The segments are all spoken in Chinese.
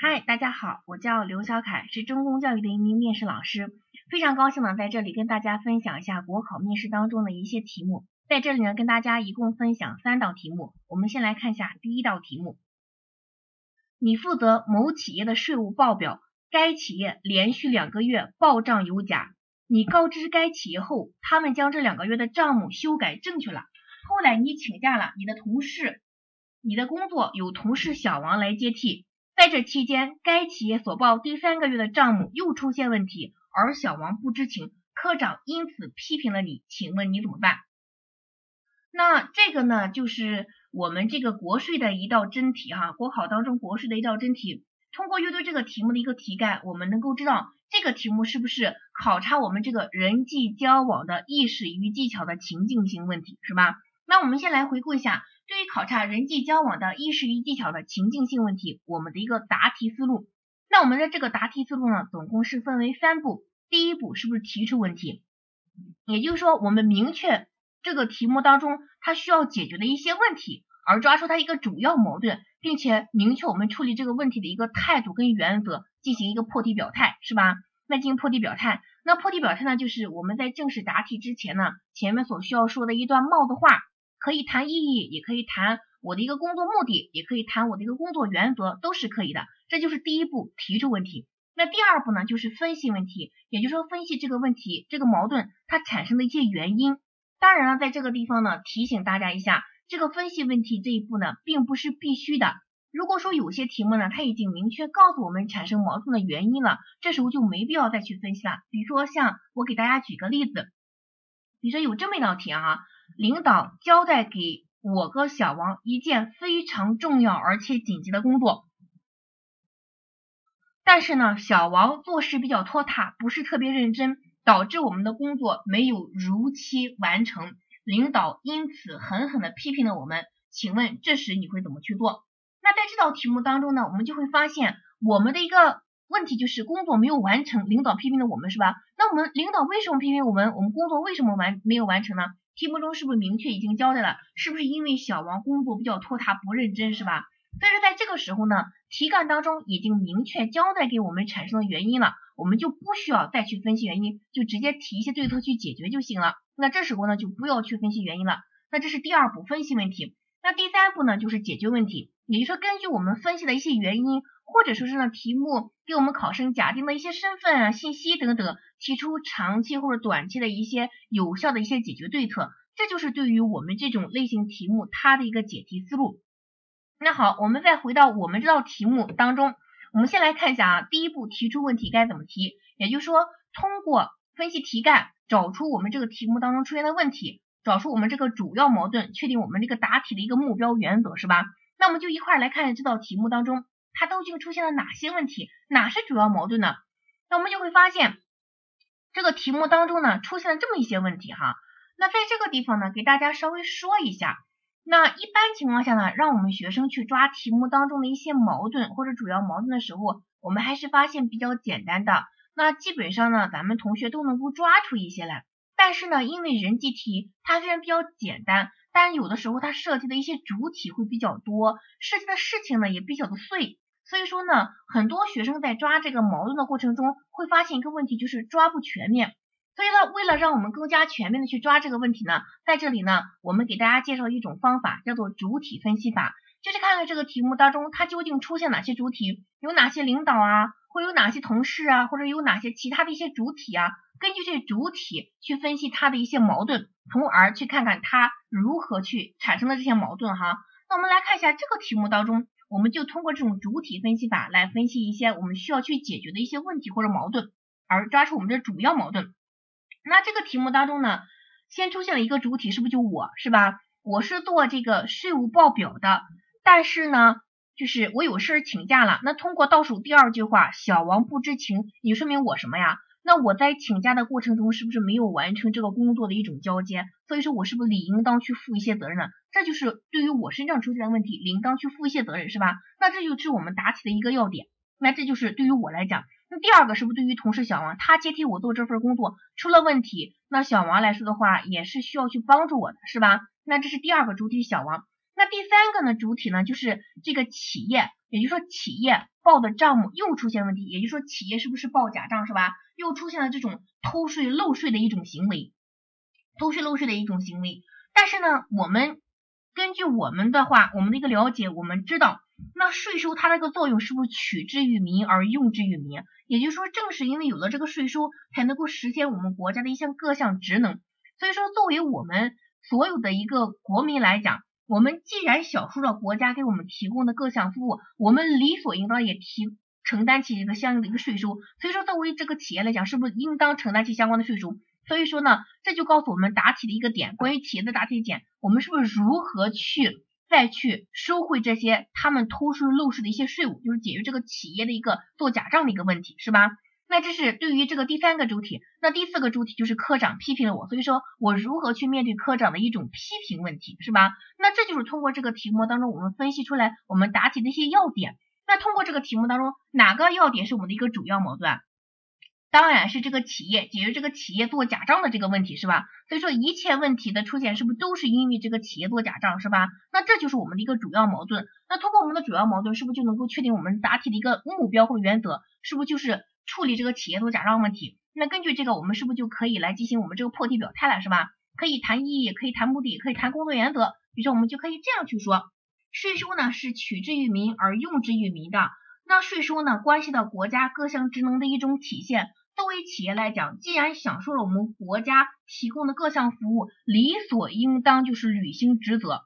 嗨，大家好，我叫刘小凯，是中公教育的一名面试老师，非常高兴呢在这里跟大家分享一下国考面试当中的一些题目。在这里呢，跟大家一共分享三道题目。我们先来看一下第一道题目：你负责某企业的税务报表，该企业连续两个月报账有假，你告知该企业后，他们将这两个月的账目修改正确了。后来你请假了，你的同事，你的工作由同事小王来接替。在这期间，该企业所报第三个月的账目又出现问题，而小王不知情，科长因此批评了你，请问你怎么办？那这个呢，就是我们这个国税的一道真题哈，国考当中国税的一道真题。通过阅读这个题目的一个题干，我们能够知道这个题目是不是考察我们这个人际交往的意识与技巧的情境性问题，是吧？那我们先来回顾一下。对于考察人际交往的意识与技巧的情境性问题，我们的一个答题思路。那我们的这个答题思路呢，总共是分为三步。第一步是不是提出问题？也就是说，我们明确这个题目当中它需要解决的一些问题，而抓出它一个主要矛盾，并且明确我们处理这个问题的一个态度跟原则，进行一个破题表态，是吧？那进行破题表态，那破题表态呢，就是我们在正式答题之前呢，前面所需要说的一段帽子话。可以谈意义，也可以谈我的一个工作目的，也可以谈我的一个工作原则，都是可以的。这就是第一步，提出问题。那第二步呢，就是分析问题，也就是说分析这个问题、这个矛盾它产生的一些原因。当然了，在这个地方呢，提醒大家一下，这个分析问题这一步呢，并不是必须的。如果说有些题目呢，它已经明确告诉我们产生矛盾的原因了，这时候就没必要再去分析了。比如说像我给大家举个例子，比如说有这么一道题啊。领导交代给我和小王一件非常重要而且紧急的工作，但是呢，小王做事比较拖沓，不是特别认真，导致我们的工作没有如期完成。领导因此狠狠的批评了我们。请问这时你会怎么去做？那在这道题目当中呢，我们就会发现我们的一个问题就是工作没有完成，领导批评了我们，是吧？那我们领导为什么批评我们？我们工作为什么完没有完成呢？题目中是不是明确已经交代了？是不是因为小王工作比较拖沓不认真是吧？所以说在这个时候呢，题干当中已经明确交代给我们产生的原因了，我们就不需要再去分析原因，就直接提一些对策去解决就行了。那这时候呢就不要去分析原因了。那这是第二步分析问题。那第三步呢就是解决问题，也就是说根据我们分析的一些原因。或者说是呢，题目给我们考生假定的一些身份啊、信息等等，提出长期或者短期的一些有效的一些解决对策，这就是对于我们这种类型题目它的一个解题思路。那好，我们再回到我们这道题目当中，我们先来看一下啊，第一步提出问题该怎么提，也就是说通过分析题干，找出我们这个题目当中出现的问题，找出我们这个主要矛盾，确定我们这个答题的一个目标原则，是吧？那我们就一块来看这道题目当中。它究竟出现了哪些问题？哪是主要矛盾呢？那我们就会发现，这个题目当中呢，出现了这么一些问题哈。那在这个地方呢，给大家稍微说一下。那一般情况下呢，让我们学生去抓题目当中的一些矛盾或者主要矛盾的时候，我们还是发现比较简单的。那基本上呢，咱们同学都能够抓出一些来。但是呢，因为人际题它虽然比较简单，但有的时候它涉及的一些主体会比较多，涉及的事情呢也比较的碎。所以说呢，很多学生在抓这个矛盾的过程中，会发现一个问题，就是抓不全面。所以呢，为了让我们更加全面的去抓这个问题呢，在这里呢，我们给大家介绍一种方法，叫做主体分析法，就是看看这个题目当中它究竟出现哪些主体，有哪些领导啊，会有哪些同事啊，或者有哪些其他的一些主体啊，根据这主体去分析它的一些矛盾，从而去看看它如何去产生的这些矛盾哈。那我们来看一下这个题目当中。我们就通过这种主体分析法来分析一些我们需要去解决的一些问题或者矛盾，而抓出我们的主要矛盾。那这个题目当中呢，先出现了一个主体，是不是就我是吧？我是做这个税务报表的，但是呢，就是我有事请假了。那通过倒数第二句话，小王不知情，也说明我什么呀？那我在请假的过程中，是不是没有完成这个工作的一种交接？所以说我是不是理应当去负一些责任呢？这就是对于我身上出现的问题，理应当去负一些责任，是吧？那这就是我们答题的一个要点。那这就是对于我来讲，那第二个是不是对于同事小王，他接替我做这份工作出了问题，那小王来说的话，也是需要去帮助我的，是吧？那这是第二个主体小王。那第三个呢主体呢就是这个企业，也就是说企业报的账目又出现问题，也就是说企业是不是报假账是吧？又出现了这种偷税漏税的一种行为，偷税漏税的一种行为。但是呢，我们根据我们的话，我们的一个了解，我们知道，那税收它这个作用是不是取之于民而用之于民？也就是说，正是因为有了这个税收，才能够实现我们国家的一项各项职能。所以说，作为我们所有的一个国民来讲，我们既然享受了国家给我们提供的各项服务，我们理所应当也提承担起一个相应的一个税收。所以说，作为这个企业来讲，是不是应当承担起相关的税收？所以说呢，这就告诉我们答题的一个点，关于企业的答题点，我们是不是如何去再去收回这些他们偷税漏税的一些税务，就是解决这个企业的一个做假账的一个问题，是吧？那这是对于这个第三个主体，那第四个主体就是科长批评了我，所以说我如何去面对科长的一种批评问题，是吧？那这就是通过这个题目当中我们分析出来我们答题的一些要点。那通过这个题目当中哪个要点是我们的一个主要矛盾？当然是这个企业解决这个企业做假账的这个问题是吧？所以说一切问题的出现是不是都是因为这个企业做假账是吧？那这就是我们的一个主要矛盾。那通过我们的主要矛盾，是不是就能够确定我们答题的一个目标或者原则？是不是就是处理这个企业做假账问题？那根据这个，我们是不是就可以来进行我们这个破题表态了是吧？可以谈意义，可以谈目的，可以谈工作原则。比如说我们就可以这样去说：税收呢是取之于民而用之于民的。那税收呢关系到国家各项职能的一种体现。作为企业来讲，既然享受了我们国家提供的各项服务，理所应当就是履行职责，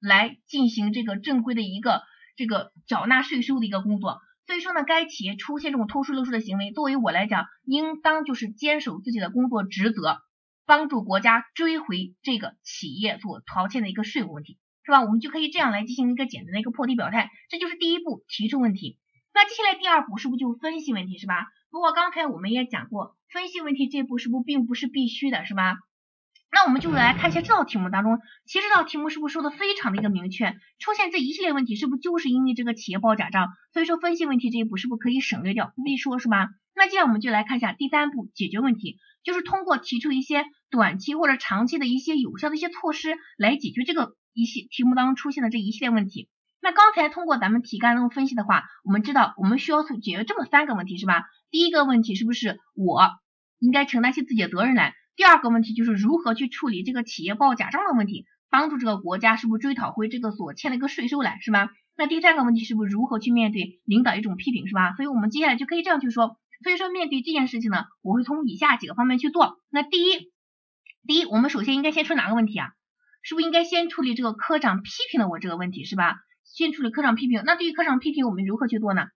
来进行这个正规的一个这个缴纳税收的一个工作。所以说呢，该企业出现这种偷税漏税的行为，作为我来讲，应当就是坚守自己的工作职责，帮助国家追回这个企业所逃欠的一个税务问题，是吧？我们就可以这样来进行一个简单的一个破题表态，这就是第一步，提出问题。那接下来第二步是不是就分析问题，是吧？不过刚才我们也讲过，分析问题这步是不并不是必须的，是吧？那我们就来看一下这道题目当中，其实这道题目是不是说的非常的一个明确？出现这一系列问题，是不是就是因为这个企业报假账？所以说分析问题这一步是不是可以省略掉，不必说，是吧？那接下来我们就来看一下第三步，解决问题，就是通过提出一些短期或者长期的一些有效的一些措施来解决这个一系题目当中出现的这一系列问题。那刚才通过咱们题干中分析的话，我们知道我们需要解决这么三个问题，是吧？第一个问题是不是我应该承担起自己的责任来？第二个问题就是如何去处理这个企业报假账的问题，帮助这个国家是不是追讨回这个所欠的一个税收来，是吧？那第三个问题是不是如何去面对领导一种批评，是吧？所以我们接下来就可以这样去说。所以说面对这件事情呢，我会从以下几个方面去做。那第一，第一，我们首先应该先出哪个问题啊？是不是应该先处理这个科长批评了我这个问题，是吧？先处理科长批评，那对于科长批评，我们如何去做呢？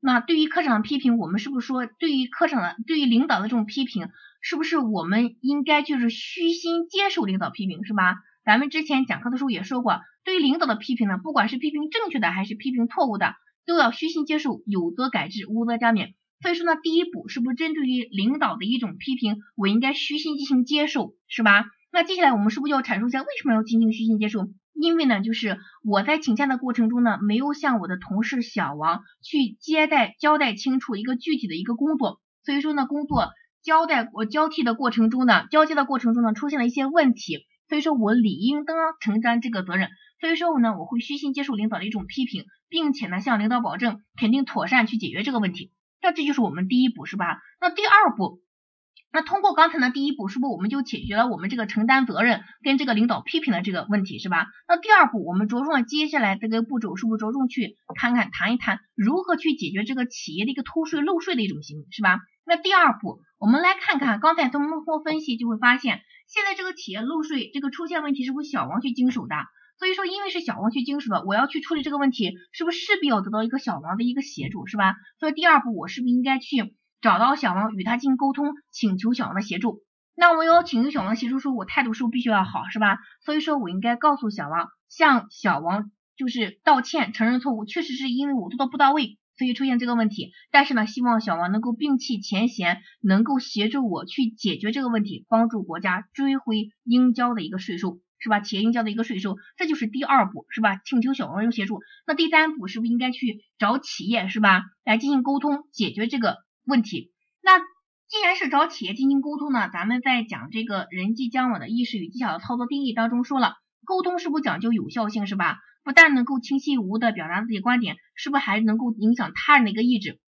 那对于科长的批评，我们是不是说，对于科长的，对于领导的这种批评，是不是我们应该就是虚心接受领导批评，是吧？咱们之前讲课的时候也说过，对于领导的批评呢，不管是批评正确的还是批评错误的，都要虚心接受，有则改之，无则加勉。所以说呢，第一步是不是针对于领导的一种批评，我应该虚心进行接受，是吧？那接下来我们是不是就要阐述一下为什么要进行虚心接受？因为呢，就是我在请假的过程中呢，没有向我的同事小王去接待交代清楚一个具体的一个工作，所以说呢，工作交代我交替的过程中呢，交接的过程中呢，出现了一些问题，所以说我理应当承担这个责任，所以说我呢，我会虚心接受领导的一种批评，并且呢，向领导保证肯定妥善去解决这个问题，那这就是我们第一步，是吧？那第二步。那通过刚才的第一步，是不是我们就解决了我们这个承担责任跟这个领导批评的这个问题，是吧？那第二步，我们着重接下来这个步骤，是不是着重去看看谈一谈如何去解决这个企业的一个偷税漏税的一种行为，是吧？那第二步，我们来看看刚才通过分析就会发现，现在这个企业漏税这个出现问题，是不是小王去经手的？所以说，因为是小王去经手的，我要去处理这个问题，是不是势必要得到一个小王的一个协助，是吧？所以第二步，我是不是应该去？找到小王与他进行沟通，请求小王的协助。那我有请求小王的协助，说我态度是不是必须要好，是吧？所以说我应该告诉小王，向小王就是道歉，承认错误，确实是因为我做的不到位，所以出现这个问题。但是呢，希望小王能够摒弃前嫌，能够协助我去解决这个问题，帮助国家追回应交的一个税收，是吧？企业应交的一个税收，这就是第二步，是吧？请求小王有协助。那第三步是不是应该去找企业，是吧？来进行沟通，解决这个。问题，那既然是找企业进行沟通呢，咱们在讲这个人际交往的意识与技巧的操作定义当中说了，沟通是不是讲究有效性是吧？不但能够清晰无误的表达自己观点，是不是还能够影响他人的一个意志？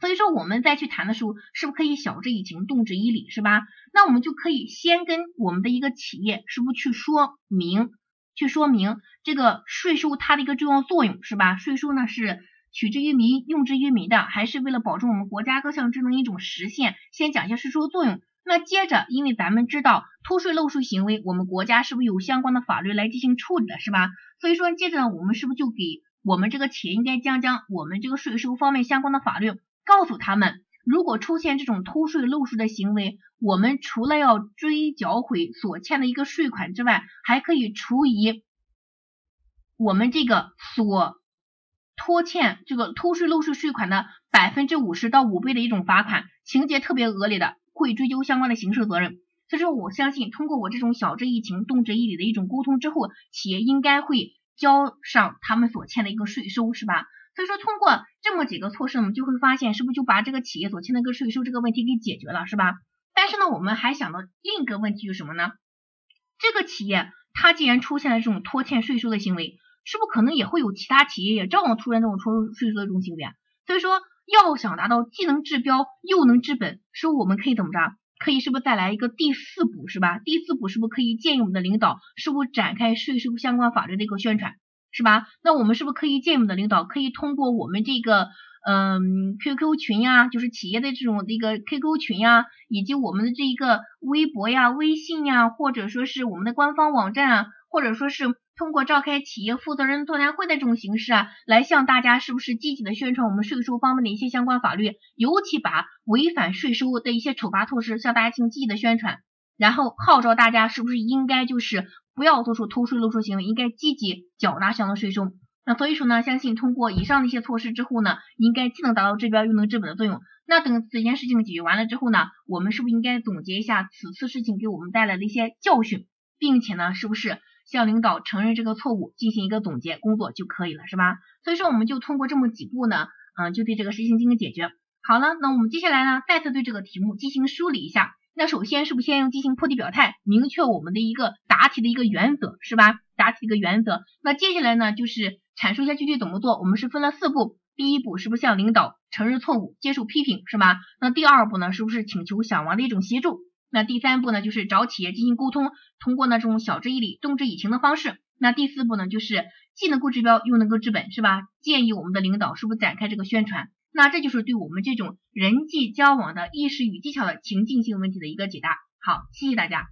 所以说我们再去谈的时候，是不是可以晓之以情，动之以理，是吧？那我们就可以先跟我们的一个企业，是不是去说明，去说明这个税收它的一个重要作用，是吧？税收呢是取之于民，用之于民的，还是为了保证我们国家各项职能一种实现？先讲一下税收的作用。那接着，因为咱们知道偷税漏税行为，我们国家是不是有相关的法律来进行处理的，是吧？所以说，接着呢，我们是不是就给我们这个企业应该将将我们这个税收方面相关的法律？告诉他们，如果出现这种偷税漏税的行为，我们除了要追缴回所欠的一个税款之外，还可以处以我们这个所拖欠这个偷税漏税税款的百分之五十到五倍的一种罚款，情节特别恶劣的，会追究相关的刑事责任。所以说，我相信通过我这种晓之以情、动之以理的一种沟通之后，企业应该会交上他们所欠的一个税收，是吧？所以说，通过这么几个措施，我们就会发现，是不是就把这个企业所欠的一个税收这个问题给解决了，是吧？但是呢，我们还想到另一个问题是什么呢？这个企业它既然出现了这种拖欠税收的行为，是不是可能也会有其他企业也照样出现这种拖税收的这种行为？所以说，要想达到既能治标又能治本，是不我们可以怎么着？可以是不是再来一个第四步，是吧？第四步是不是可以建议我们的领导，是不是展开税收相关法律的一个宣传？是吧？那我们是不是可以建议我们的领导，可以通过我们这个嗯 QQ 群呀，就是企业的这种这个 QQ 群呀，以及我们的这一个微博呀、微信呀，或者说是我们的官方网站啊，或者说是通过召开企业负责人座谈会的这种形式啊，来向大家是不是积极的宣传我们税收方面的一些相关法律，尤其把违反税收的一些处罚措施向大家进行积极的宣传，然后号召大家是不是应该就是。不要做出偷税漏税行为，应该积极缴纳相应的税收。那所以说呢，相信通过以上的一些措施之后呢，应该既能达到治标又能治本的作用。那等此件事情解决完了之后呢，我们是不是应该总结一下此次事情给我们带来的一些教训，并且呢，是不是向领导承认这个错误，进行一个总结工作就可以了，是吧？所以说我们就通过这么几步呢，嗯，就对这个事情进行解决。好了，那我们接下来呢，再次对这个题目进行梳理一下。那首先是不是先用进行破题表态，明确我们的一个答题的一个原则，是吧？答题的一个原则。那接下来呢，就是阐述一下具体怎么做。我们是分了四步，第一步是不是向领导承认错误，接受批评，是吧？那第二步呢，是不是请求小王的一种协助？那第三步呢，就是找企业进行沟通，通过那种晓之以理、动之以情的方式。那第四步呢，就是既能够治标又能够治本，是吧？建议我们的领导是不是展开这个宣传？那这就是对我们这种人际交往的意识与技巧的情境性问题的一个解答。好，谢谢大家。